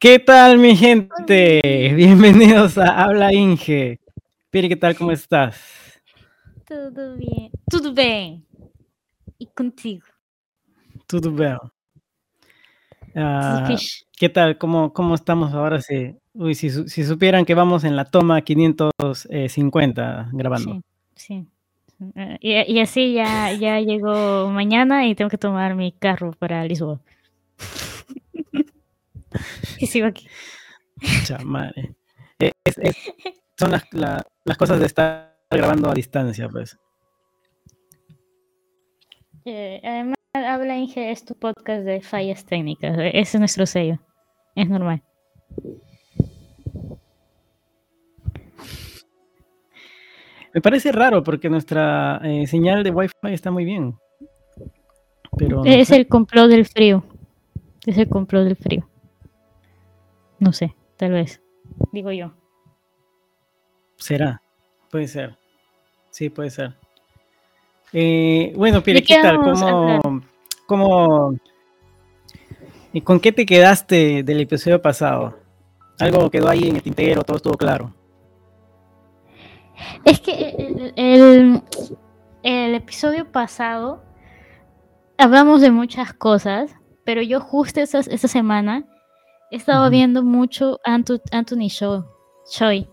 ¿Qué tal, mi gente? Bienvenidos a Habla Inge. Piri, ¿qué tal? ¿Cómo estás? Tudo bem. Tudo bem. E contigo? Tudo bien. Ah? ¿qué tal? ¿Cómo, cómo estamos ahora? Sí. Uy, si, su- si supieran que vamos en la toma 550 grabando. Sim, sim. Eh, E, e assim já, já chegou mañana e tenho que tomar meu carro para Lisboa. e sigo madre. Es- es- es- son las, la- las cosas de estar grabando a distancia, pues. Eh, además, Habla Inge es tu podcast de fallas técnicas. eh, Ese es nuestro sello. Es normal. Me parece raro porque nuestra eh, señal de Wi-Fi está muy bien. Pero no es sé. el complot del frío. Es el complot del frío. No sé, tal vez. Digo yo. será. Puede ser. Sí, puede ser. Eh, bueno, Pire, ¿De ¿qué tal? ¿Cómo, cómo, y con qué te quedaste del episodio pasado? Algo quedó ahí en el tintero, todo estuvo claro. Es que el, el- el episodio pasado hablamos de muchas cosas, pero yo justo esta, esta semana he estado viendo mucho Anthony Show, Choi.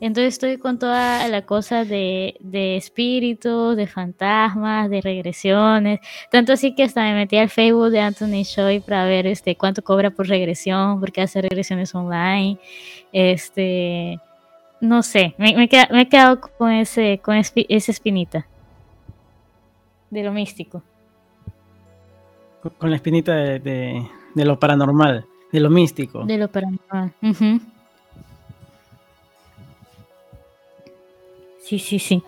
Entonces estoy con toda la cosa de, de espíritus, de fantasmas, de regresiones. Tanto así que hasta me metí al Facebook de Anthony Choi para ver este, cuánto cobra por regresión, porque hace regresiones online. Este, no sé, me, queda- me he quedado con ese, con espi- esa espinita de lo místico. Con- Con la espinita de, de- de lo paranormal, de lo místico. De lo paranormal. Sí, sí, sí.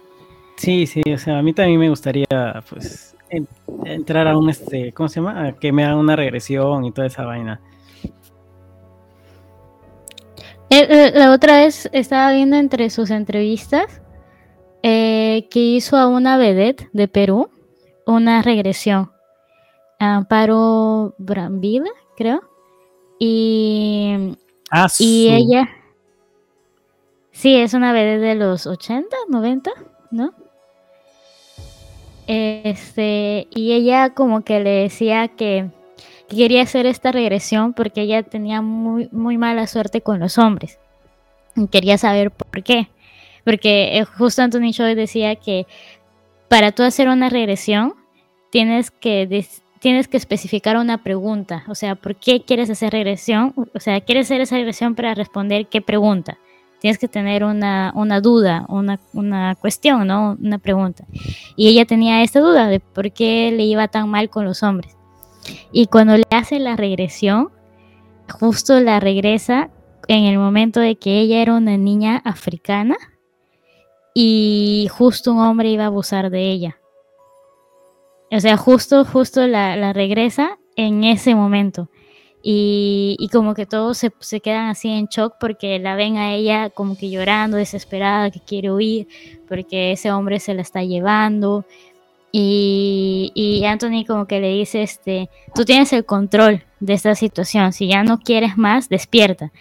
Sí, sí, o sea, a mí también me gustaría, pues, en- entrar a un, este, ¿cómo se llama? A que me hagan una regresión y toda esa vaina. Eh, eh, la otra vez estaba viendo entre sus entrevistas eh, que hizo a una vedette de Perú una regresión. Amparo Brambila, creo. Y Ah, Y ella. Sí, es una vedette de los 80, 90, ¿no? Este, y ella como que le decía que, que quería hacer esta regresión porque ella tenía muy, muy mala suerte con los hombres. Y quería saber por qué. Porque eh, justo Anthony Choi decía que para tú hacer una regresión tienes que des- tienes que especificar una pregunta, o sea, ¿por qué quieres hacer regresión? O sea, ¿quieres hacer esa regresión para responder qué pregunta? Tienes que tener una, una duda, una, una cuestión, ¿no? Una pregunta. Y ella tenía esta duda de por qué le iba tan mal con los hombres. Y cuando le hace la regresión, justo la regresa en el momento de que ella era una niña africana y justo un hombre iba a abusar de ella. O sea, justo, justo la, regresa en ese momento. Y, y como que todos se, se quedan así en shock porque la ven a ella como que llorando, desesperada, que quiere huir, porque ese hombre se la está llevando. Y, y Anthony como que le dice, este, tú tienes el control de esta situación, si ya no quieres más, despierta.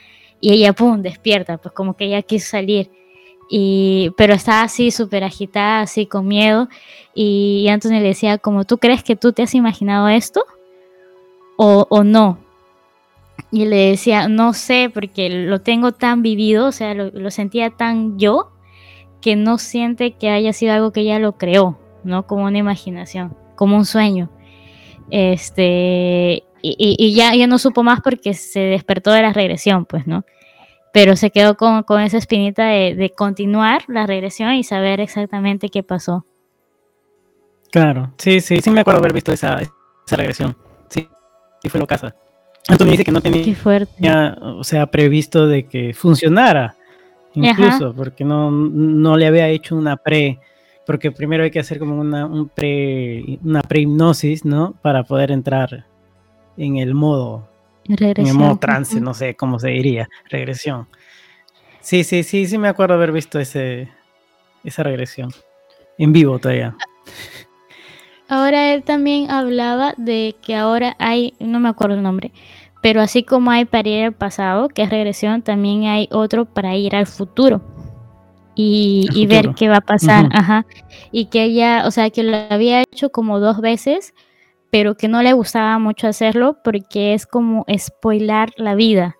Y ella, pum, despierta, pues como que ella quiso salir. Y, pero estaba así súper agitada, así con miedo. Y Anthony le decía, como, ¿tú crees que tú te has imaginado esto? ¿O, o no? Y le decía, no sé, porque lo tengo tan vivido, o sea, lo, sentía tan yo, que no siente que haya sido algo que ella lo creó, ¿no? Como una imaginación, como un sueño. Este, y, y- y ya, ya no supo más porque se despertó de la regresión, pues, ¿no? Pero se quedó con, con esa espinita de, de continuar la regresión y saber exactamente qué pasó. Claro, sí, sí, sí me acuerdo haber visto esa, esa regresión. Sí, sí fue lo casa. Anthony dice que no tenía, Qué fuerte. o sea, previsto de que funcionara, incluso, porque no, no le había hecho una pre, porque primero hay que hacer como una, un pre, una pre-hipnosis, ¿no? Para poder entrar en el modo, Regresión. modo trance, no sé cómo se diría, regresión. Sí, sí, sí, sí me acuerdo haber visto ese, esa regresión. en vivo todavía. Ahora él también hablaba de que ahora hay, no me acuerdo el nombre, pero así como hay para ir al pasado, que es regresión, también hay otro para ir al futuro y, ver qué va a pasar. Ajá. Y que ella, o sea, que lo había hecho como dos veces, pero que no le gustaba mucho hacerlo porque es como spoilar la vida.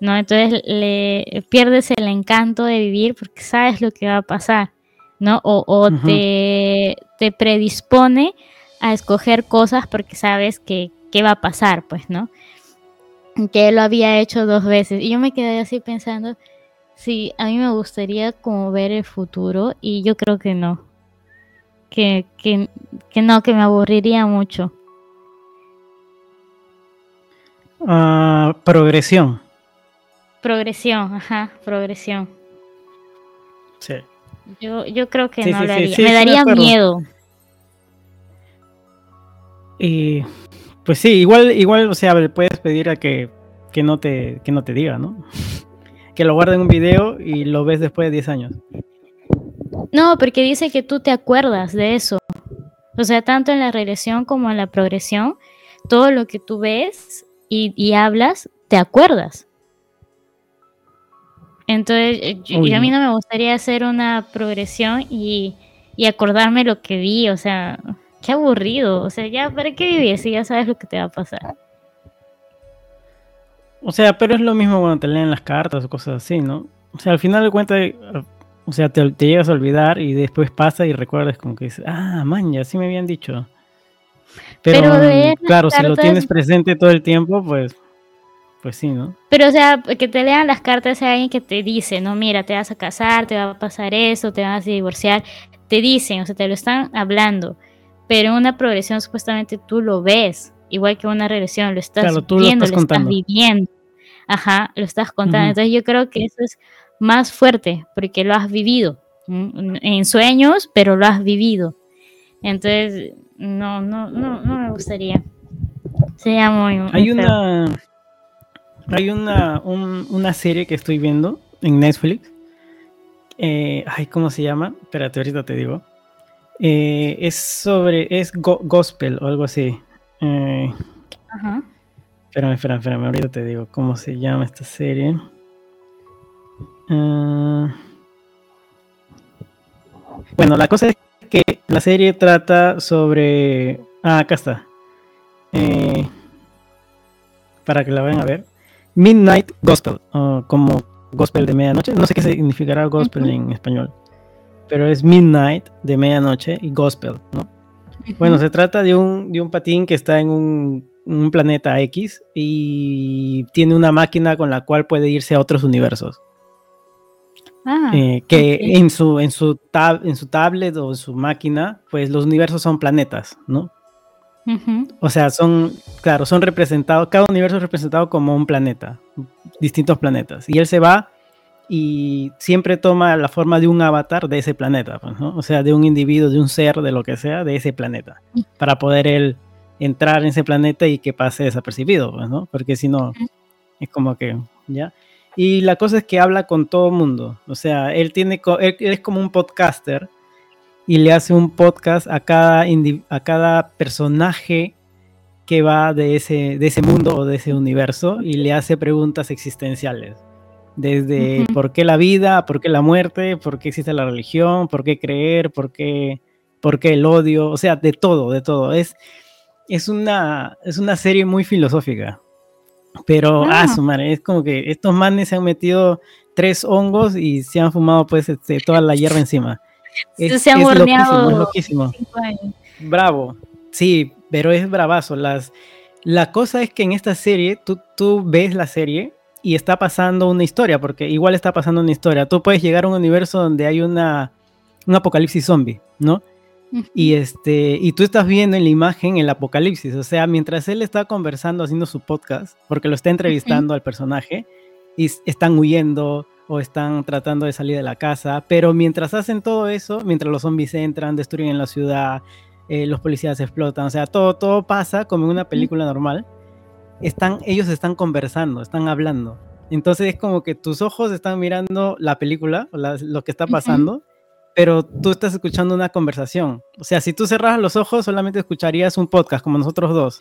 ¿no? Entonces le pierdes el encanto de vivir porque sabes lo que va a pasar, ¿no? O, te, te, predispone a escoger cosas porque sabes que, va a pasar, pues, ¿no? Que lo había hecho dos veces. Y yo me quedé así pensando, sí, a mí me gustaría como ver el futuro y yo creo que no. Que, que, que no, que me aburriría mucho. Ah, progresión. Progresión, ajá, progresión. Sí. Yo, yo creo que no lo haría. me daría miedo. Y pues sí, igual, igual, o sea, le puedes pedir a que, que no te, que no te diga, ¿no? que lo guarde en un video y lo ves después de 10 años. No, porque dice que tú te acuerdas de eso. O sea, tanto en la regresión como en la progresión, todo lo que tú ves y, y hablas, te acuerdas. Entonces, eh, a mí no me gustaría hacer una progresión y, acordarme lo que vi, o sea, qué aburrido, o sea, ya, ¿para qué vivir si ya sabes lo que te va a pasar? O sea, pero es lo mismo cuando te leen las cartas o cosas así, ¿no? O sea, al final de cuentas, o sea, te, llegas a olvidar y después pasa y recuerdas como que dices, ah, man, ya sí me habían dicho. Pero, claro, si lo tienes presente todo el tiempo, pues pues sí, ¿no? Pero, o sea, que te lean las cartas a alguien que te dice, no, mira, te vas a casar, te va a pasar eso, te vas a divorciar. Te dicen, o sea, te lo están hablando. Pero en una progresión supuestamente tú lo ves, igual que una regresión, lo estás viendo, lo estás, viviendo. Ajá, lo estás contando. Entonces yo creo que eso es más fuerte, porque lo has vivido en sueños, pero lo has vivido. Entonces, no, no, no, no me gustaría. Sería muy... Hay una... Hay una, una serie que estoy viendo en Netflix. Eh, ay, ¿cómo se llama? Espérate, ahorita te digo. Eh, es sobre, es gospel o algo así. Eh, Ajá. Espérame, espérame, espérame, ahorita te digo cómo se llama esta serie. Ah. bueno, la cosa es la serie trata sobre... Ah, acá está. para que la vayan a ver. Midnight Gospel, como gospel de medianoche. No sé qué significará gospel en español, pero es Midnight de medianoche y gospel, ¿no? Bueno, se trata de un, de un patín que está en un, un, planeta X y tiene una máquina con la cual puede irse a otros universos. Ah, eh, que en, su, en, su tab, en su tablet o en su máquina, pues los universos son planetas, ¿no? O sea, son, claro, son representados, cada universo es representado como un planeta, distintos planetas. Y él se va y siempre toma la forma de un avatar de ese planeta, pues, ¿no? O sea, de un individuo, de un ser, de lo que sea, de ese planeta, para poder él entrar en ese planeta y que pase desapercibido, pues, ¿no? Porque si no, es como que, ¿ya? Y la cosa es que habla con todo mundo, o sea, él, tiene, él es como un podcaster y le hace un podcast a cada, a cada personaje que va de ese, de ese mundo o de ese universo y le hace preguntas existenciales. Desde por qué la vida, por qué la muerte, por qué existe la religión, por qué creer, por qué, por qué el odio, o sea, de todo, de todo. Es, es, una, es una serie muy filosófica. Pero, ah, ah su madre, es como que estos manes se han metido tres hongos y se han fumado pues este, toda la hierba encima. Es, se han loquísimo, es loquísimo. Bravo. Sí, pero es bravazo. Las, la cosa es que en esta serie, tú, tú ves la serie y está pasando una historia, porque igual está pasando una historia. Tú puedes llegar a un universo donde hay una, un apocalipsis zombie, ¿no? Y este, y tú estás viendo en la imagen el apocalipsis, o sea, mientras él está conversando haciendo su podcast, porque lo está entrevistando al personaje, y están huyendo, o están tratando de salir de la casa, pero mientras hacen todo eso, mientras los zombies entran, destruyen la ciudad, eh, los policías explotan, o sea, todo, todo pasa como en una película normal, están, ellos están conversando, están hablando. Entonces es como que tus ojos están mirando la película, lo que está pasando, pero tú estás escuchando una conversación. O sea, si tú cerras los ojos, solamente escucharías un podcast como nosotros dos.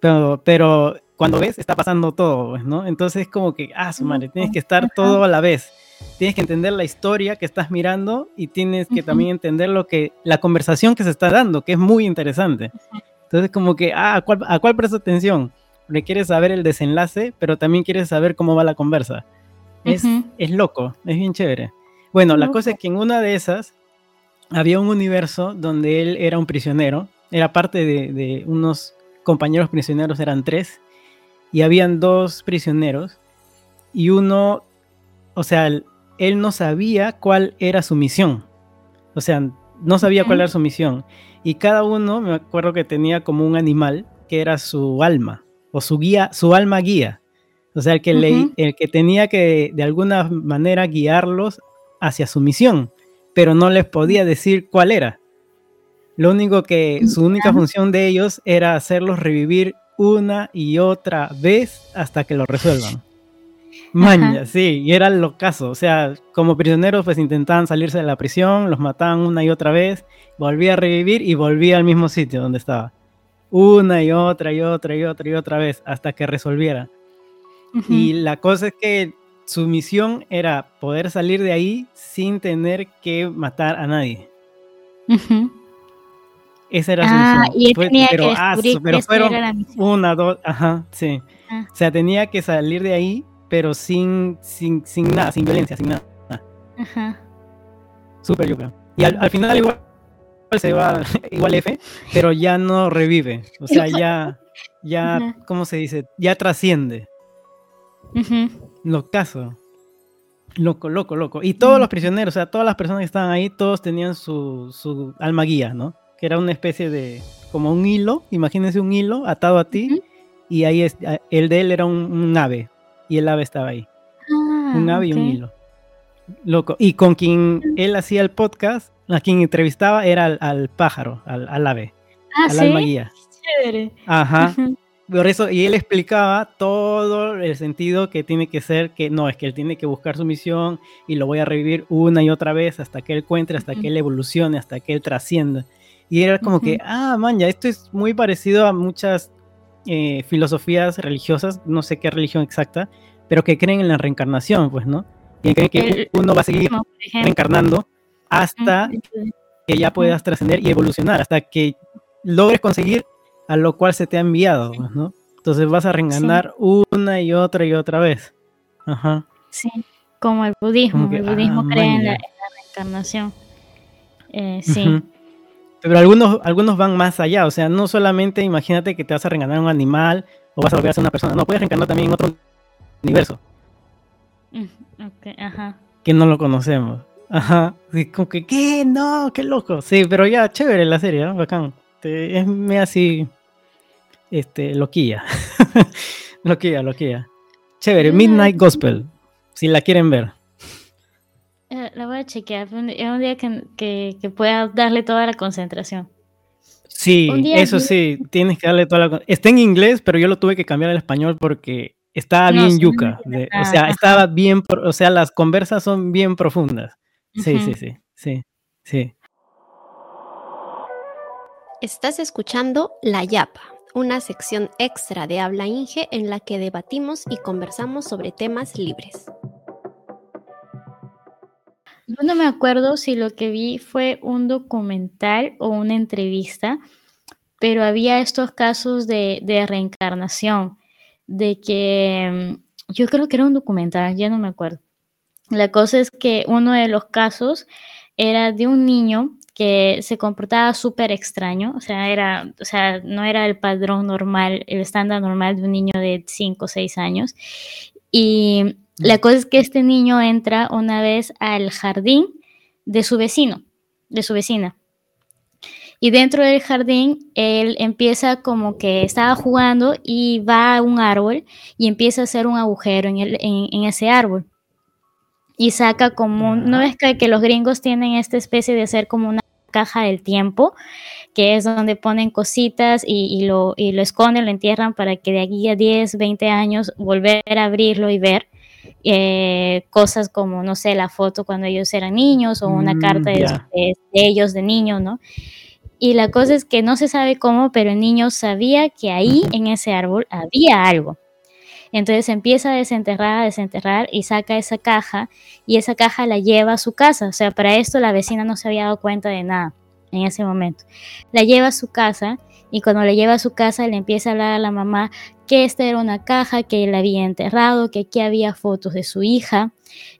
pero, pero cuando ves, está pasando todo, pues, ¿no? Entonces es como que, ah, su madre, tienes que estar todo a la vez. Tienes que entender la historia que estás mirando y tienes que también entender lo que, la conversación que se está dando, que es muy interesante. Entonces como que, ah, ¿a cuál, a cuál presta atención? Porque quieres saber el desenlace, pero también quieres saber cómo va la conversa. Es, es loco, es bien chévere. Bueno, la cosa es que en una de esas había un universo donde él era un prisionero, era parte de, de unos compañeros prisioneros, eran tres, y habían dos prisioneros y uno, o sea, él no sabía cuál era su misión. O sea, no sabía cuál era su misión. Y cada uno, me acuerdo que tenía como un animal que era su alma o su guía, su alma guía. O sea, el que, el que tenía que de alguna manera guiarlos hacia su misión, pero no les podía decir cuál era. Lo único que su única función de ellos era hacerlos revivir una y otra vez hasta que lo resuelvan. Maña, sí, y era lo caso. O sea, como prisioneros, pues intentaban salirse de la prisión, los mataban una y otra vez, volvía a revivir y volvía al mismo sitio donde estaba. Una y otra y otra y otra y otra vez hasta que resolviera. Y la cosa es que su misión era poder salir de ahí sin tener que matar a nadie. Esa era su ah, Y tenía pero, que ah, pero fueron una, dos, ajá, sí. Ah. O sea, tenía que salir de ahí, pero sin, sin, sin nada, sin violencia, sin nada. Ajá. Súper yuca. Y al, final igual se va igual F, pero ya no revive. O sea, ya, ya, ¿cómo se dice? Ya trasciende. Lo caso. Loco, loco, loco. Y todos los prisioneros, o sea, todas las personas que estaban ahí, todos tenían su, su alma guía, ¿no? que era una especie de, como un hilo, imagínense un hilo atado a ti, y ahí es, el de él era un, ave, y el ave estaba ahí. Ah, un ave y un hilo. Loco. Y con quien él hacía el podcast, a quien entrevistaba era al, pájaro, al, ave, ah, al alma guía. Chévere. Ajá. Por eso, y él explicaba todo el sentido que tiene que ser, que no, es que él tiene que buscar su misión y lo voy a revivir una y otra vez hasta que él encuentre, hasta que él evolucione, hasta que él trascienda. Y era como que, ah, man, ya esto es muy parecido a muchas eh, filosofías religiosas, no sé qué religión exacta, pero que creen en la reencarnación, pues, ¿no? Y creen que uno va a seguir reencarnando hasta que ya puedas trascender y evolucionar, hasta que logres conseguir a lo cual se te ha enviado, ¿no? Entonces vas a reencarnar una y otra y otra vez. Ajá. Sí, como el budismo. el budismo ah, cree en la, reencarnación. Eh, sí. Pero algunos, algunos van más allá, o sea, no solamente imagínate que te vas a reencarnar un animal o vas a volver a ser una persona, no, puedes reencarnar también en otro universo. Mm, ajá. Que no lo conocemos. Ajá. como que, ¿qué? No, qué loco. Sí, pero ya, chévere la serie, ¿no? Bacán. Es me así, este, loquilla. loquilla, loquilla. Chévere, Midnight Gospel, si la quieren ver. Eh, la voy a chequear. Es un día que, que, pueda darle toda la concentración. Sí, eso sí, tienes que darle toda la Está en inglés, pero yo lo tuve que cambiar al español porque estaba bien yuca. o sea, estaba bien, o sea, las conversas son bien profundas. Sí, sí, sí, sí, sí. Estás escuchando La Yapa, una sección extra de Habla Inge en la que debatimos y conversamos sobre temas libres. No me acuerdo si lo que vi fue un documental o una entrevista, pero había estos casos de, reencarnación, de que mm, yo creo que era un documental, ya no me acuerdo. La cosa es que uno de los casos era de un niño que se comportaba súper extraño, o sea, era, o sea, no era el padrón normal, el estándar normal de un niño de 5 o 6 años. Y la cosa es que este niño entra una vez al jardín de su vecino, de su vecina. Y dentro del jardín, él empieza como que estaba jugando y va a un árbol y empieza a hacer un agujero en, en, ese árbol. Y saca como, ¿no ves que, que los gringos tienen esta especie de hacer como una caja del tiempo? que es donde ponen cositas y, lo, y lo esconden, lo entierran para que de aquí a 10, 20 años volver a abrirlo y ver. eh, cosas como, no sé, la foto cuando ellos eran niños o una mm, carta de, ellos de niños, ¿no? Y la cosa es que no se sabe cómo, pero el niño sabía que ahí en ese árbol había algo. Entonces empieza a desenterrar, a desenterrar y saca esa caja y esa caja la lleva a su casa. O sea, para esto la vecina no se había dado cuenta de nada en ese momento. La lleva a su casa y cuando la lleva a su casa le empieza a hablar a la mamá que esta era una caja que él había enterrado, que aquí había fotos de su hija,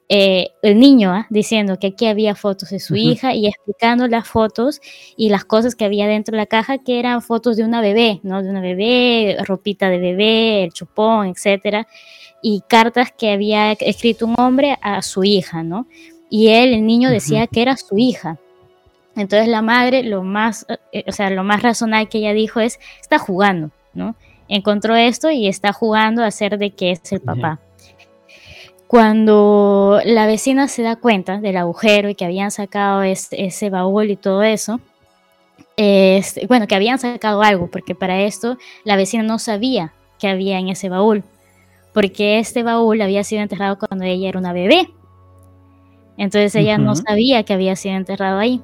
eh, el niño ¿ah? diciendo que aquí había fotos de su hija y explicando las fotos y las cosas que había dentro de la caja, que eran fotos de una bebé, ¿no? De una bebé, ropita de bebé, el chupón, etcétera, y cartas que había escrito un hombre a su hija, ¿no? Y él, el niño, decía que era su hija. Entonces la madre, lo más, eh, o sea, lo más razonable que ella dijo es, está jugando, ¿no? Encontró esto y está jugando a hacer de que es el papá. Cuando la vecina se da cuenta del agujero y que habían sacado ese, baúl y todo eso, bueno, que habían sacado algo, porque para esto la vecina no sabía que había en ese baúl, porque este baúl había sido enterrado cuando ella era una bebé. Entonces ella no sabía que había sido enterrado ahí.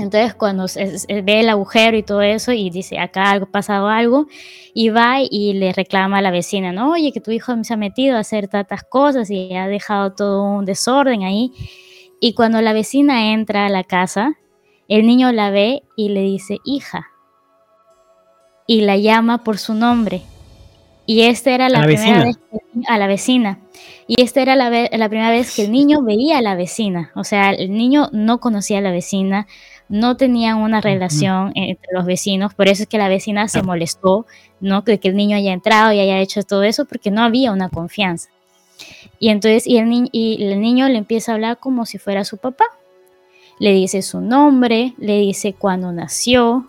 Entonces cuando ve el agujero y todo eso y dice, acá ha pasado algo, y va y le reclama a la vecina, no, oye, que tu hijo se ha metido a hacer tantas cosas y ha dejado todo un desorden ahí. Y cuando la vecina entra a la casa, el niño la ve y le dice, hija, y la llama por su nombre. Y esta era la, primera vez a la vecina. Y esta era la, la, primera vez que el niño veía a la vecina. O sea, el niño no conocía a la vecina, no tenían una relación entre los vecinos, por eso es que la vecina se molestó, ¿no? De que el niño haya entrado y haya hecho todo eso, porque no había una confianza. Y entonces, y el, y el niño le empieza a hablar como si fuera su papá. Le dice su nombre, le dice cuándo nació,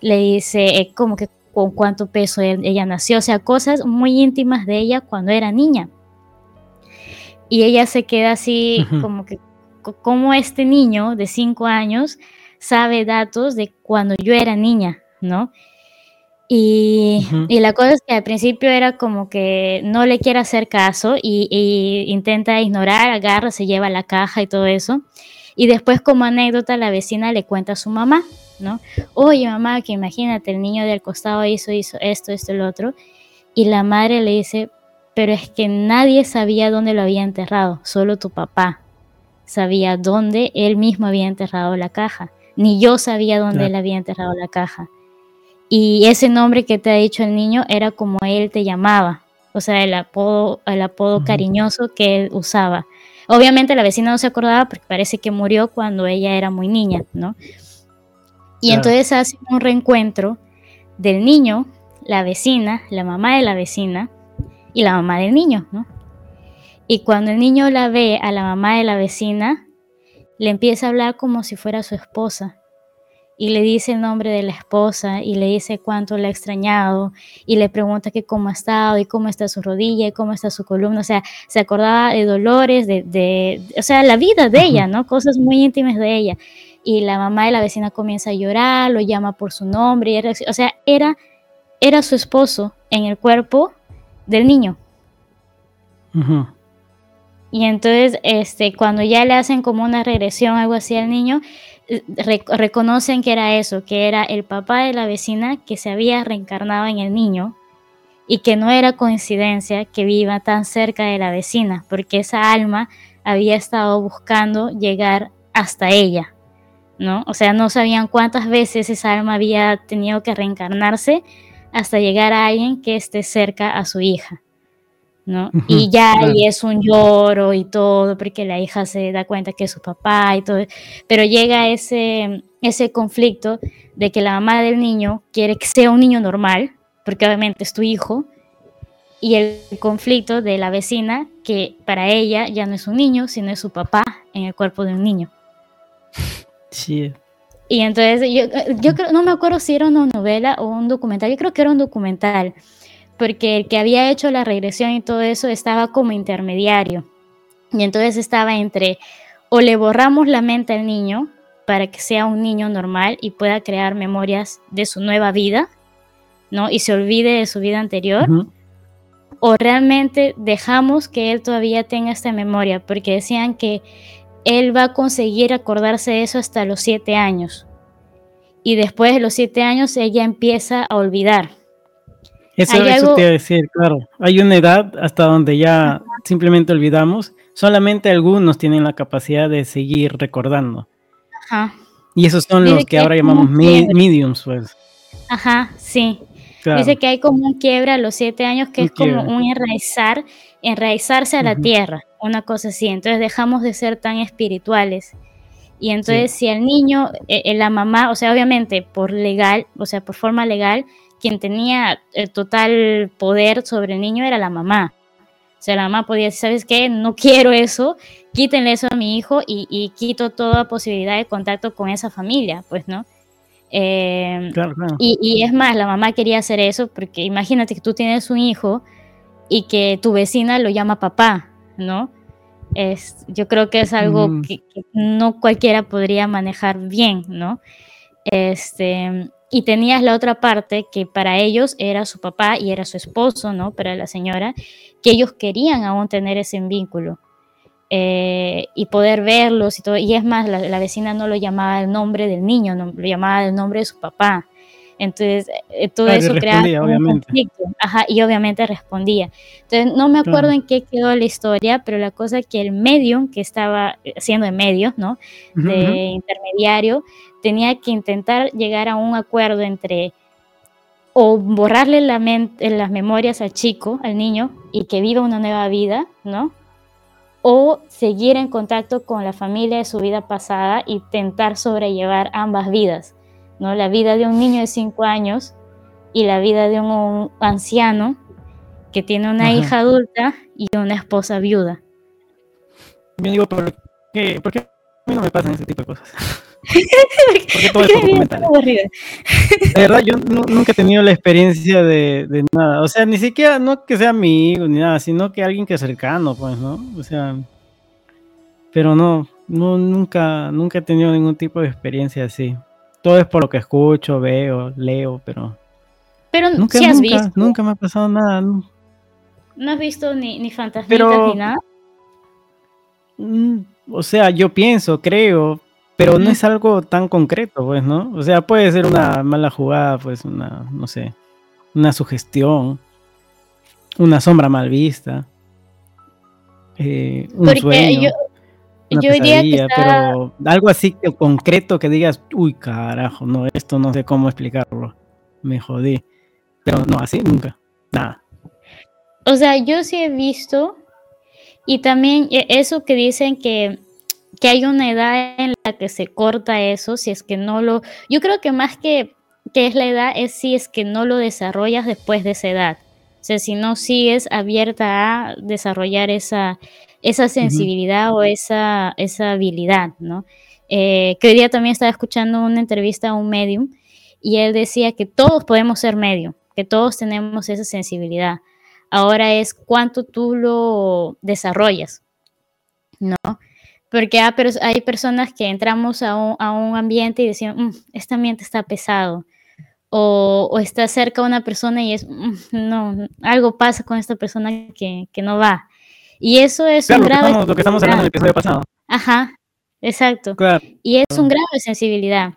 le dice eh, como que con cuánto peso ella nació, o sea, cosas muy íntimas de ella cuando era niña. Y ella se queda así como que, como este niño de cinco años sabe datos de cuando yo era niña, ¿no? Y, la cosa es que al principio era como que no le quiere hacer caso y, intenta ignorar, agarra, se lleva la caja y todo eso. Y después como anécdota la vecina le cuenta a su mamá, ¿no? Oye mamá, que imagínate, el niño del costado hizo, hizo esto, esto, el otro. Y la madre le dice, pero es que nadie sabía dónde lo había enterrado, solo tu papá sabía dónde él mismo había enterrado la caja ni yo sabía dónde él había enterrado la caja. Y ese nombre que te ha dicho el niño era como él te llamaba, o sea, el apodo, el apodo cariñoso que él usaba. Obviamente la vecina no se acordaba porque parece que murió cuando ella era muy niña, ¿no? Y entonces hace un reencuentro del niño, la vecina, la mamá de la vecina y la mamá del niño, ¿no? Y cuando el niño la ve a la mamá de la vecina, le empieza a hablar como si fuera su esposa y le dice el nombre de la esposa y le dice cuánto la ha extrañado y le pregunta que cómo ha estado y cómo está su rodilla y cómo está su columna, o sea, se acordaba de dolores, de, o sea, la vida de ella, ¿no? Cosas muy íntimas de ella. Y la mamá de la vecina comienza a llorar, lo llama por su nombre, y o sea, era, era su esposo en el cuerpo del niño. Y entonces, este, cuando ya le hacen como una regresión, algo así al niño, eh, reconocen que era eso, que era el papá de la vecina que se había reencarnado en el niño y que no era coincidencia que viva tan cerca de la vecina, porque esa alma había estado buscando llegar hasta ella, ¿no? O sea, no sabían cuántas veces esa alma había tenido que reencarnarse hasta llegar a alguien que esté cerca a su hija. Y ya ahí es un lloro y todo, porque la hija se da cuenta que es su papá y todo, pero llega ese, ese conflicto de que la mamá del niño quiere que sea un niño normal, porque obviamente es tu hijo, y el conflicto de la vecina, que para ella ya no es un niño, sino es su papá en el cuerpo de un niño. Sí. Y entonces yo, yo creo, no me acuerdo si era una novela o un documental, yo creo que era un documental, porque el que había hecho la regresión y todo eso estaba como intermediario. Y entonces estaba entre o le borramos la mente al niño para que sea un niño normal y pueda crear memorias de su nueva vida, ¿no? Y se olvide de su vida anterior. o realmente dejamos que él todavía tenga esta memoria, porque decían que él va a conseguir acordarse de eso hasta los siete años. Y después de los siete años ella empieza a olvidar. Eso, eso te iba a decir, claro. Hay una edad hasta donde ya simplemente olvidamos. Solamente algunos tienen la capacidad de seguir recordando. Ajá. Y esos son los que, ahora llamamos mediums, pues. Ajá, sí. Dice que hay como un quiebre a los siete años que es como un enraizar, enraizarse a la tierra, una cosa así. Entonces dejamos de ser tan espirituales. Y entonces si el niño, eh, la mamá, o sea, obviamente por legal, o sea, por forma legal, quien tenía el total poder sobre el niño era la mamá. O sea, la mamá podía decir, ¿sabes qué? No quiero eso, quítenle eso a mi hijo y, quito toda posibilidad de contacto con esa familia, pues, ¿no? Eh, y, y, es más, la mamá quería hacer eso porque imagínate que tú tienes un hijo y que tu vecina lo llama papá, ¿no? Es, yo creo que es algo que, no cualquiera podría manejar bien, ¿no? Este, y tenías la otra parte que para ellos era su papá y era su esposo, ¿no? Para la señora, que ellos querían aún tener ese vínculo eh, y poder verlos y todo. Y es más, la, vecina no lo llamaba el nombre del niño, no, lo llamaba el nombre de su papá. Entonces, eh, todo eso creaba un conflicto. Ajá, y obviamente respondía. Entonces, no me acuerdo en qué quedó la historia, pero la cosa es que el medium que estaba siendo de medio, ¿no? De intermediario, tenía que intentar llegar a un acuerdo entre o borrarle la las memorias al chico, al niño, y que viva una nueva vida, ¿no? O seguir en contacto con la familia de su vida pasada y intentar sobrellevar ambas vidas ¿no? La vida de un niño de 5 años y la vida de un, anciano que tiene una hija adulta y una esposa viuda. Yo digo, ¿por qué, ¿por qué a mí no me pasan ese tipo de cosas? Porque todo es De verdad, yo nunca he tenido la experiencia de, de, nada. O sea, ni siquiera, no que sea amigo ni nada, sino que alguien que es cercano, pues, ¿no? O sea, pero no, no nunca, nunca he tenido ningún tipo de experiencia así todo es por lo que escucho, veo, leo, pero. Pero nunca, has nunca, visto. Nunca me ha pasado nada. No, has visto ni, ni fantasmitas ni nada. Mm, o sea, yo pienso, creo, pero no es algo tan concreto, pues, ¿no? O sea, puede ser una mala jugada, pues, una, no sé, una sugestión, una sombra mal vista, eh, un sueño yo diría que pero algo así concreto que digas, uy, carajo, no, esto no sé cómo explicarlo, me jodí. Pero no, así nunca, nada. O sea, yo sí he visto, y también e, eso que dicen que, que hay una edad en la que se corta eso, si es que no lo, yo creo que más que, que es la edad, es si es que no lo desarrollas después de esa edad. O sea, si no sigues abierta a desarrollar esa, esa sensibilidad o esa, esa habilidad, ¿no? Eh, que hoy día también estaba escuchando una entrevista a un medium y él decía que todos podemos ser medium, que todos tenemos esa sensibilidad. Ahora es cuánto tú lo desarrollas, ¿no? Porque hay personas que entramos a un, a un ambiente y decimos, mm, este ambiente está pesado, o, o, está cerca de una persona y es, mm, no, algo pasa con esta persona que, que no va. Y eso es un grado. Lo, lo que estamos hablando en el episodio pasado. Ajá, exacto. Y es un grado de sensibilidad.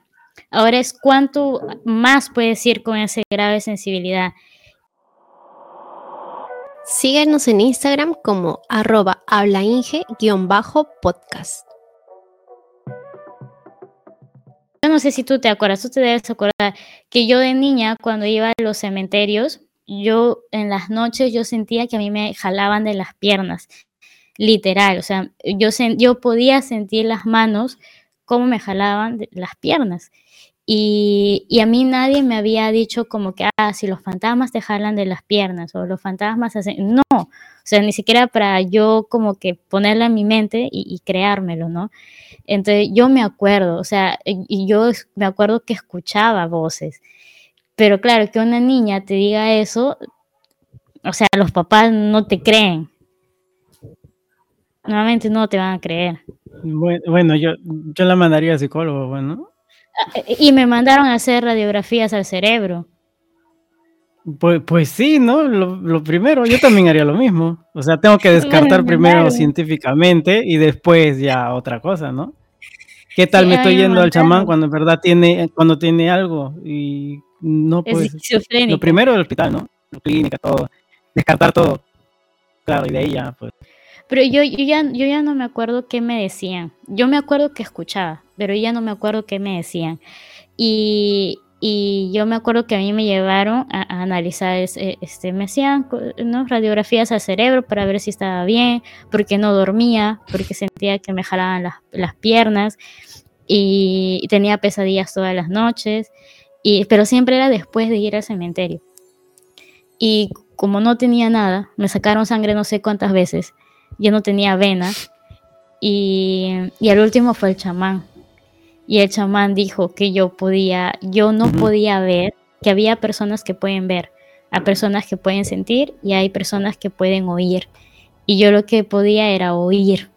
Ahora es cuánto más puedes ir con ese grado de sensibilidad. Síguenos en Instagram como arroba hablainge-podcast. Yo no sé si tú te acuerdas, tú te debes acordar que yo de niña cuando iba a los cementerios, yo en las noches yo sentía que a mí me jalaban de las piernas, literal, o sea, yo, yo podía sentir las manos como me jalaban de las piernas. Y, y, a mí nadie me había dicho como que, ah, si los fantasmas te jalan de las piernas o los fantasmas hacen... No, o sea, ni siquiera para yo como que ponerla en mi mente y, creármelo, ¿no? Entonces yo me acuerdo, o sea, y yo me acuerdo que escuchaba voces pero claro, que una niña te diga eso, o sea, los papás no te creen. Nuevamente no te van a creer. Bueno, yo, yo la mandaría a psicólogo, bueno. Y me mandaron a hacer radiografías al cerebro. Pues, pues sí, ¿no? Lo, primero, yo también haría lo mismo. O sea, tengo que descartar primero científicamente y después ya otra cosa, ¿no? ¿Qué tal me estoy yendo al chamán cuando en verdad tiene, cuando tiene algo? Y no, pues. Lo primero el hospital, ¿no? La clínica, todo. Descartar todo. Claro, y de ahí ya, pues. Pero yo, yo, ya, yo ya no me acuerdo qué me decían. Yo me acuerdo que escuchaba, pero ya no me acuerdo qué me decían. Y, y yo me acuerdo que a mí me llevaron a, analizar, este, me hacían radiografías al cerebro para ver si estaba bien, porque no dormía, porque sentía que me jalaban las, piernas y, tenía pesadillas todas las noches, y, pero siempre era después de ir al cementerio. Y como no tenía nada, me sacaron sangre no sé cuántas veces, yo no tenía venas, y, y al último fue el chamán y el chamán dijo que yo podía, yo no podía ver, que había personas que pueden ver, a personas que pueden sentir y hay personas que pueden oír. Y yo lo que podía era oír.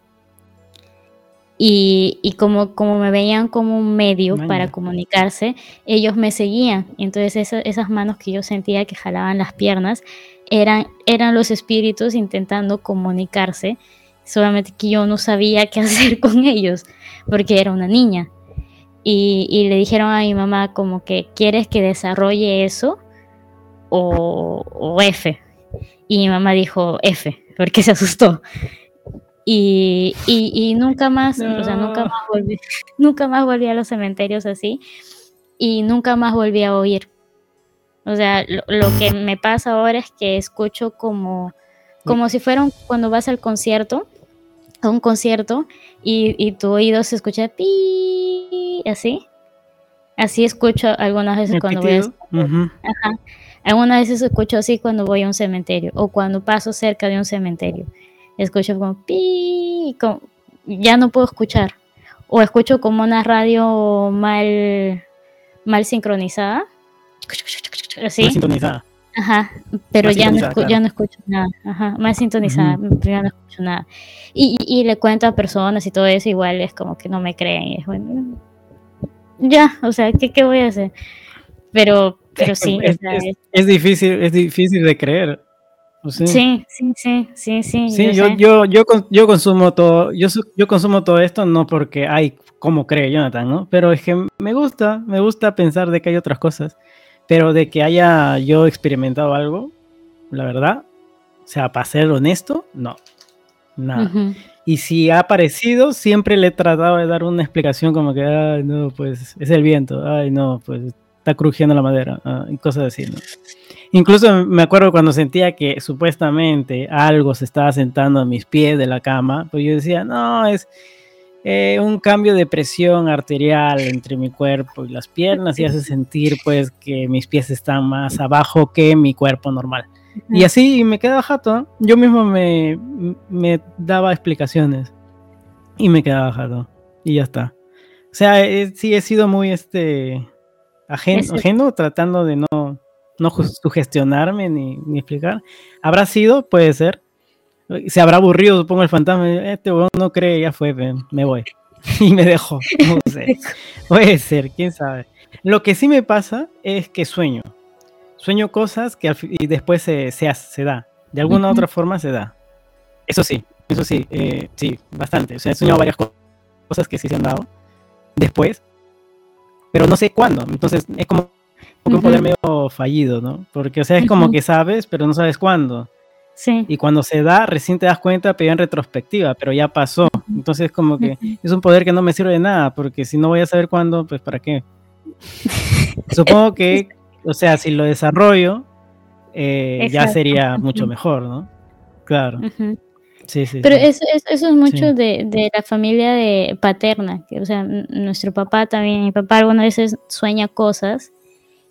Y, y como, como me veían como un medio para comunicarse, ellos me seguían. Entonces esas manos que yo sentía que jalaban las piernas eran, eran los espíritus intentando comunicarse, solamente que yo no sabía qué hacer con ellos, porque era una niña y, le dijeron a mi mamá como que quieres que desarrolle eso o, F. Y mi mamá dijo F, porque se asustó. Y, nunca más, o sea, nunca más, volví, nunca más volví a los cementerios así y nunca más volví a oír. O sea, lo, que me pasa ahora es que escucho como, como si fuera cuando vas al concierto, a un concierto, y, y tu oído se escucha pi así. Así escucho algunas veces cuando voy a... Algunas veces escucho así cuando voy a un cementerio o cuando paso cerca de un cementerio. Escucho como pi, ya no puedo escuchar. O escucho como una radio mal, mal sincronizada. Así. Mal sintonizada. Ajá, pero ya no, ya no escucho nada. Ajá, más sintonizada, ya no escucho nada. Y, y, le cuento a personas y todo eso, igual es como que no me creen. Y es bueno, ya, o sea, ¿qué, qué voy a hacer? Pero, pero sí. Es, difícil, es difícil de creer. Sí, sí, sí, sí, sí. Sí, yo, yo, yo, yo, consumo todo, yo, yo consumo todo esto no porque hay como cree Jonathan, ¿no? Pero es que me gusta, me gusta pensar de que hay otras cosas, pero de que haya yo experimentado algo, la verdad, o sea, para ser honesto, no, nada. Y si ha aparecido, siempre le he tratado de dar una explicación como que, ay, no, pues es el viento, ay, no, pues está crujiendo la madera, ah, y cosas así, ¿no? Incluso me acuerdo cuando sentía que supuestamente algo se estaba sentando a mis pies de la cama, pues yo decía, no, es eh, un cambio de presión arterial entre mi cuerpo y las piernas y hace sentir pues que mis pies están más abajo que mi cuerpo normal. Y así me quedaba jato. Yo mismo me, me, daba explicaciones y me quedaba jato. Y ya está. O sea, sí he sido muy este ajeno, tratando de no, no sugestionarme ni, ni, explicar. Habrá sido, puede ser. Se habrá aburrido, supongo, el fantasma. Este no cree, ya fue, me voy. y me dejó. No sé. puede ser, quién sabe. Lo que sí me pasa es que sueño sueño cosas que y después se, se, se da. De alguna u otra forma se da. Eso sí, eso sí, eh, sí, bastante. O sea, he soñado varias cosas que sí se han dado después, pero no sé cuándo. Entonces es como, un poder medio fallido, ¿no? Porque, o sea, es como que sabes, pero no sabes cuándo. Sí. Y cuando se da, recién te das cuenta, pero en retrospectiva, pero ya pasó. Entonces, como que es un poder que no me sirve de nada, porque si no voy a saber cuándo, pues ¿para qué? Supongo que o sea, si lo desarrollo, eh, ya sería mucho mejor, ¿no? Claro. Sí, sí, Pero Eso, es mucho de, la familia de paterna, que, o sea, nuestro papá también, mi papá algunas veces sueña cosas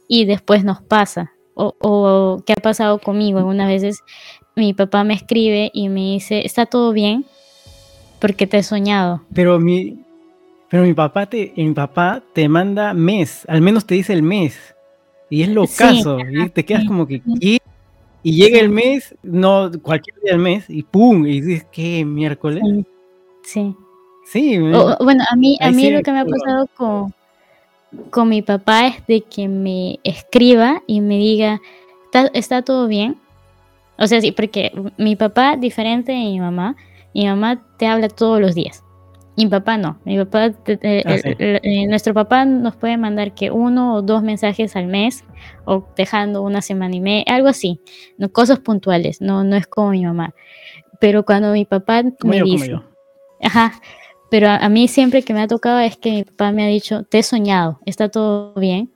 y después nos pasa. O, o qué ha pasado conmigo, algunas veces mi papá me escribe y me dice, ¿está todo bien? Porque te he soñado. Pero mi, pero mi papá te, mi papá te manda mes, al menos te dice el mes. Y es lo caso, y te quedas como que y, llega el mes, no cualquier día del mes, y pum, y dices, ¿qué miércoles? Sí. Sí. bueno, a mí, a mí lo que me ha pasado con, con mi papá es de que me escriba y me diga, está, está todo bien. O sea, sí, porque mi papá, diferente de mi mamá, mi mamá te habla todos los días. Mi papá no. Mi papá, ah, eh, nuestro papá nos puede mandar que uno o dos mensajes al mes o dejando una semana y media, algo así. No, cosas puntuales. No, no es como mi mamá. Pero cuando mi papá me dice, ajá, pero a, mí siempre que me ha tocado es que mi papá me ha dicho, te he soñado, está todo bien.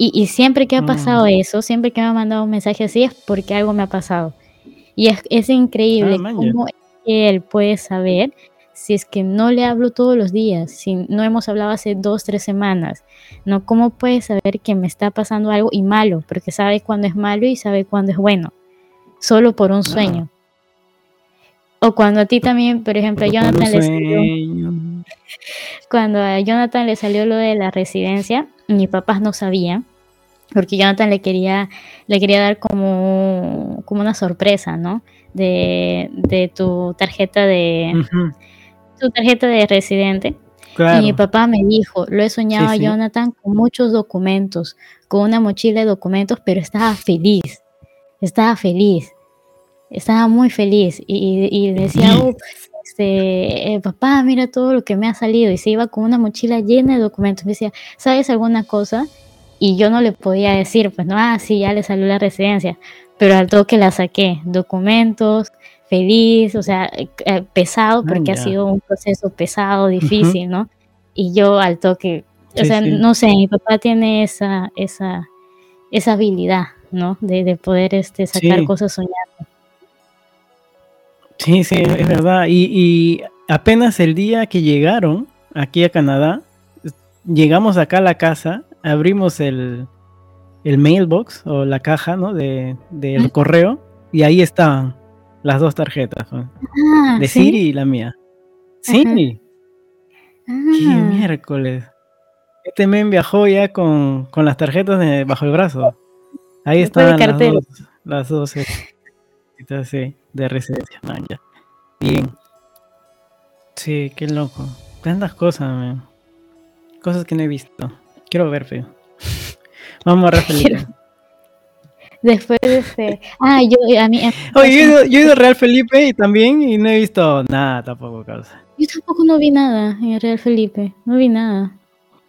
Y, siempre que ha pasado mm. eso, siempre que me ha mandado un mensaje así es porque algo me ha pasado. Y es, es increíble ah, cómo él puede saber si es que no le hablo todos los días, si no hemos hablado hace dos, tres semanas, ¿no? ¿Cómo puede saber que me está pasando algo y malo? Porque sabe cuándo es malo y sabe cuándo es bueno, solo por un sueño. O cuando a ti también, por ejemplo, a Jonathan le salió, cuando a Jonathan le salió lo de la residencia, mis papás no sabían, porque Jonathan le quería, le quería dar como, como una sorpresa, ¿no? De, de tu tarjeta de tu tarjeta de residente. Y mi papá me dijo, lo he soñado a Jonathan con muchos documentos, con una mochila de documentos, pero estaba feliz, estaba feliz estaba muy feliz y, y decía, este, eh, papá, mira todo lo que me ha salido. Y se iba con una mochila llena de documentos. Me decía, ¿sabes alguna cosa? Y yo no le podía decir, pues no, ah, sí, ya le salió la residencia. Pero al toque la saqué, documentos, feliz, o sea, eh, eh, pesado, ah, porque ha sido un proceso pesado, difícil, ¿no? Y yo al toque, o sea, no sé, mi papá tiene esa, esa, esa habilidad, ¿no? De, de poder este, sacar cosas soñadas. Sí, sí, es verdad. Y, apenas el día que llegaron aquí a Canadá, llegamos acá a la casa, abrimos el, mailbox o la caja ¿no? de, del correo y ahí estaban las dos tarjetas ah, de Siri y la mía. Sí. Qué ah. miércoles. Este men viajó ya con, las tarjetas de, bajo el brazo. Ahí están las dos, las dos. Sí, de residencia. Bien. Sí, qué loco. Tantas cosas, man. Cosas que no he visto. Quiero ver, feo. Vamos a Real Después de este. Ah, yo a mí. Oye, yo, he ido, a Real Felipe y también y no he visto nada tampoco, causa. Yo tampoco no vi nada en Real Felipe. No vi nada.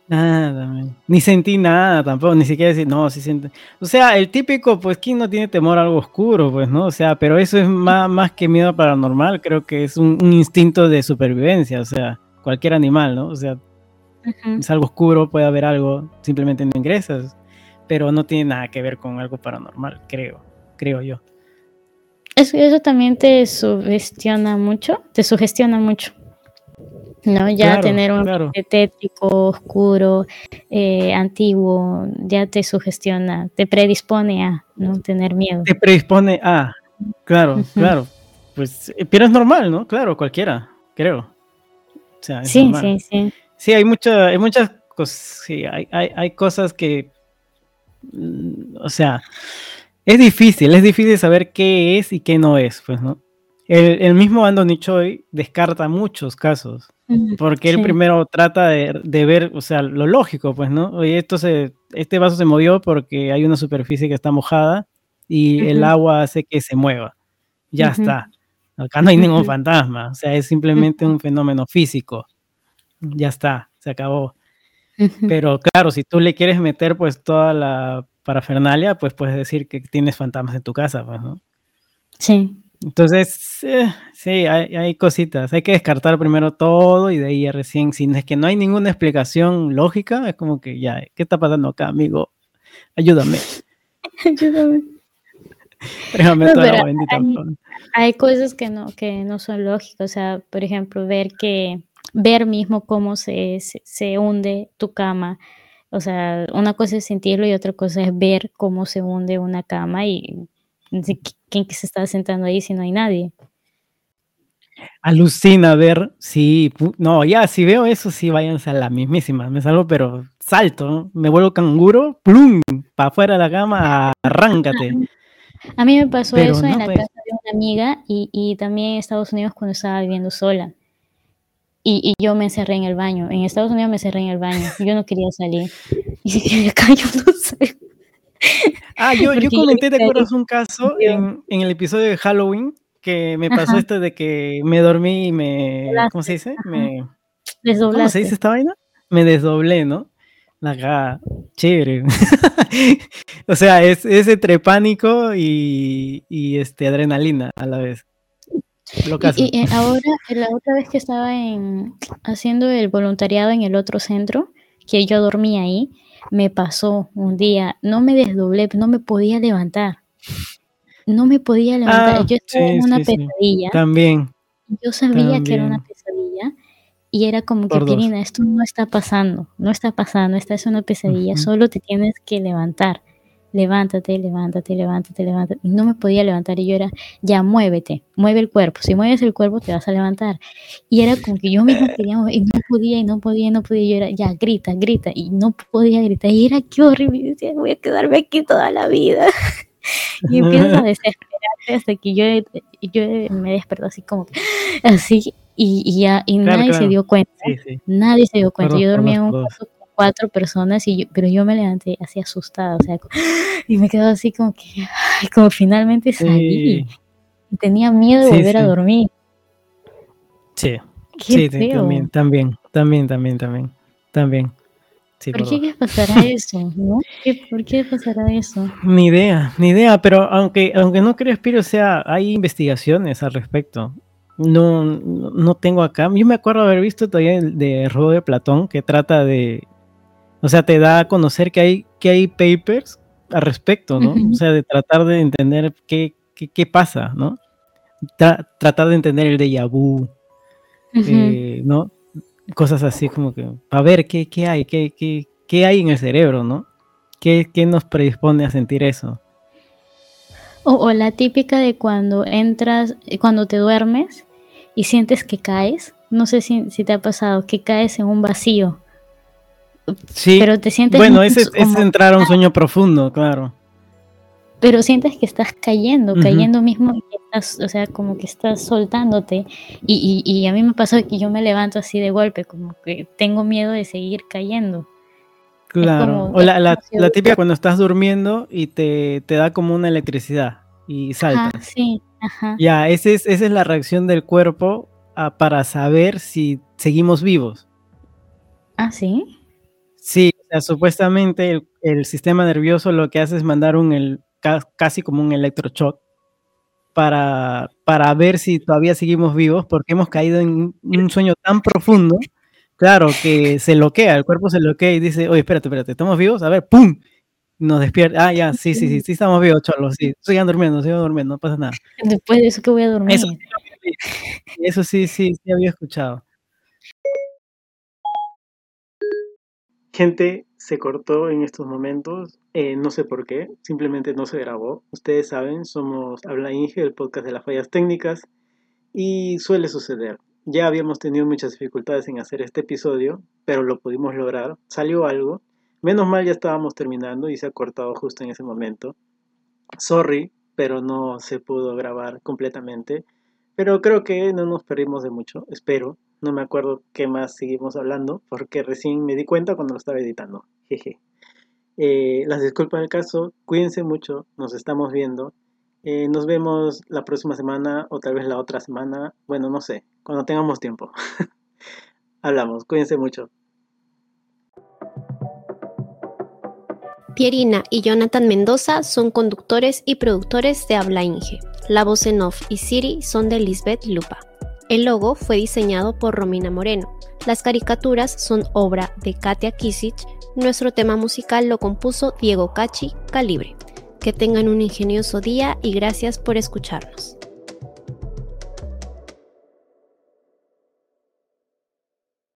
Nada, ni sentí nada tampoco, ni siquiera decir, no, sí siente. O sea, el típico, pues, ¿quién no tiene temor a algo oscuro? Pues, ¿no? O sea, pero eso es más, más que miedo paranormal, creo que es un, instinto de supervivencia, o sea, cualquier animal, ¿no? O sea, es algo oscuro, puede haber algo, simplemente no ingresas, pero no tiene nada que ver con algo paranormal, creo, creo yo. Eso, eso también te sugestiona mucho, te sugestiona mucho. ¿No? Ya tener un claro. tétrico, oscuro, eh, antiguo, ya te sugestiona, te predispone a no tener miedo. Te predispone a, claro, claro. Pues, eh, pero es normal, ¿no? Claro, cualquiera, creo. sí, sí, sí. Sí, hay, mucha, hay muchas cosas, sí, hay, hay, hay cosas que, mm, o sea, es difícil, es difícil saber qué es y qué no es, pues, ¿no? El, el mismo Andoni Choi descarta muchos casos porque él primero trata de, ver, o sea, lo lógico, pues, ¿no? Oye, esto se, este vaso se movió porque hay una superficie que está mojada y el agua hace que se mueva. Ya está. Acá no hay ningún fantasma, o sea, es simplemente un fenómeno físico. Ya está, se acabó. Pero claro, si tú le quieres meter pues toda la parafernalia, pues puedes decir que tienes fantasmas en tu casa, pues, ¿no? Sí. Entonces, eh, sí, hay, cositas. Hay que descartar primero todo y de ahí recién, si es que no hay ninguna explicación lógica, es como que ya, ¿qué está pasando acá, amigo? Ayúdame. Ayúdame. Déjame toda hay, hay, cosas que no, que no son lógicas. O sea, por ejemplo, ver que, ver mismo cómo se, se hunde tu cama. O sea, una cosa es sentirlo y otra cosa es ver cómo se hunde una cama y quién se está sentando ahí si no hay nadie. Alucina ver, sí, no, ya, si veo eso, sí, váyanse a la mismísima, me salgo, pero salto, me vuelvo canguro, plum, para afuera de la cama, arráncate. A mí me pasó eso en la pues. casa de una amiga y, también en Estados Unidos cuando estaba viviendo sola. Y, yo me encerré en el baño. En Estados Unidos me encerré en el baño. Yo no quería salir. Y si acá yo no sé. Ah, yo, yo comenté, ¿te acuerdas un caso en, en, el episodio de Halloween? Que me pasó esto de que me dormí y me. ¿Cómo se dice? Me. ¿Cómo se dice esta vaina? Me desdoblé, ¿no? Acá, chévere. o sea, es, es, entre pánico y, y, este, adrenalina a la vez. Y, y, ahora, la otra vez que estaba en, haciendo el voluntariado en el otro centro, que yo dormí ahí, me pasó un día, no me desdoblé, no me podía levantar. No me podía levantar. Ah, yo estaba en una pesadilla. También. Yo sabía que era una pesadilla y era como que, Pirina, esto no está pasando, no está pasando, esta es una pesadilla, solo te tienes que levantar levántate, levántate, levántate, levántate. Y no me podía levantar y yo era, ya muévete, mueve el cuerpo. Si mueves el cuerpo te vas a levantar. Y era como que yo mismo quería mover y no podía y no podía y no podía. Y yo era, ya, grita, grita. Y no podía gritar. Y era, qué horrible. Y decía, voy a quedarme aquí toda la vida. y empiezas a desesperarte hasta que yo, yo me desperté así como, así. Y, ya, y nadie se dio cuenta. Nadie se dio cuenta. yo dormía en un cuarto cuatro personas, y pero yo me levanté así asustada, o sea, y me quedaba así como que, como finalmente salí. Tenía miedo de volver a dormir. Sí, sí, también, también, también, también, también, ¿Por, qué pasará eso? ¿Por qué pasará eso? Ni idea, ni idea, pero aunque, aunque no creas, Piro, o sea, hay investigaciones al respecto. No, no tengo acá. Yo me acuerdo haber visto todavía el de Robo de Platón, que trata de, o sea, te da a conocer que hay, que hay papers al respecto, ¿no? O sea, de tratar de entender qué, qué, pasa, ¿no? tratar de entender el déjà vu, eh, ¿no? Cosas así como que, a ver, ¿qué, qué hay? ¿Qué, qué, qué hay en el cerebro, ¿no? ¿Qué, ¿Qué, nos predispone a sentir eso? O, o, la típica de cuando entras, cuando te duermes y sientes que caes. No sé si, si te ha pasado, que caes en un vacío Sí, pero te sientes. Bueno, ese es entrar a un sueño profundo, claro. Pero sientes que estás cayendo, cayendo mismo, estás, o sea, como que estás soltándote. Y, y, a mí me pasó que yo me levanto así de golpe, como que tengo miedo de seguir cayendo. Claro. o la, la, la, típica cuando estás durmiendo y te, te, da como una electricidad y saltas. Ajá, sí, ajá. Ya, ese es, esa es la reacción del cuerpo ah, para saber si seguimos vivos. Ah, sí. Sí, supuestamente el, sistema nervioso lo que hace es mandar un el, casi como un electroshock para, para ver si todavía seguimos vivos, porque hemos caído en un sueño tan profundo, claro, que se loquea, el cuerpo se loquea y dice, oye, espérate, espérate, ¿estamos vivos? A ver, ¡pum! Nos despierta. Ah, ya, sí, sí, sí, sí estamos vivos, cholos, sí. Sigan durmiendo, sigan durmiendo, no pasa nada. Después de eso que voy a dormir. Eso, eso sí, sí, sí había escuchado. Gente, se cortó en estos momentos, eh, no sé por qué, simplemente no se grabó. Ustedes saben, somos Habla Inge, el podcast de las fallas técnicas, y suele suceder. Ya habíamos tenido muchas dificultades en hacer este episodio, pero lo pudimos lograr, salió algo. Menos mal ya estábamos terminando y se ha cortado justo en ese momento. Sorry, pero no se pudo grabar completamente. Pero creo que no nos perdimos de mucho, espero. No me acuerdo qué más seguimos hablando, porque recién me di cuenta cuando lo estaba editando. Jeje. Eh, las disculpas del caso, cuídense mucho, nos estamos viendo. Eh, nos vemos la próxima semana o tal vez la otra semana. Bueno, no sé, cuando tengamos tiempo. Hablamos, cuídense mucho. Pierina y Jonathan Mendoza son conductores y productores de Habla Inge. La voz en off y Siri son de Lisbeth Lupa. El logo fue diseñado por Romina Moreno. Las caricaturas son obra de Katia Kisich. Nuestro tema musical lo compuso Diego Cachi Calibre. Que tengan un ingenioso día y gracias por escucharnos.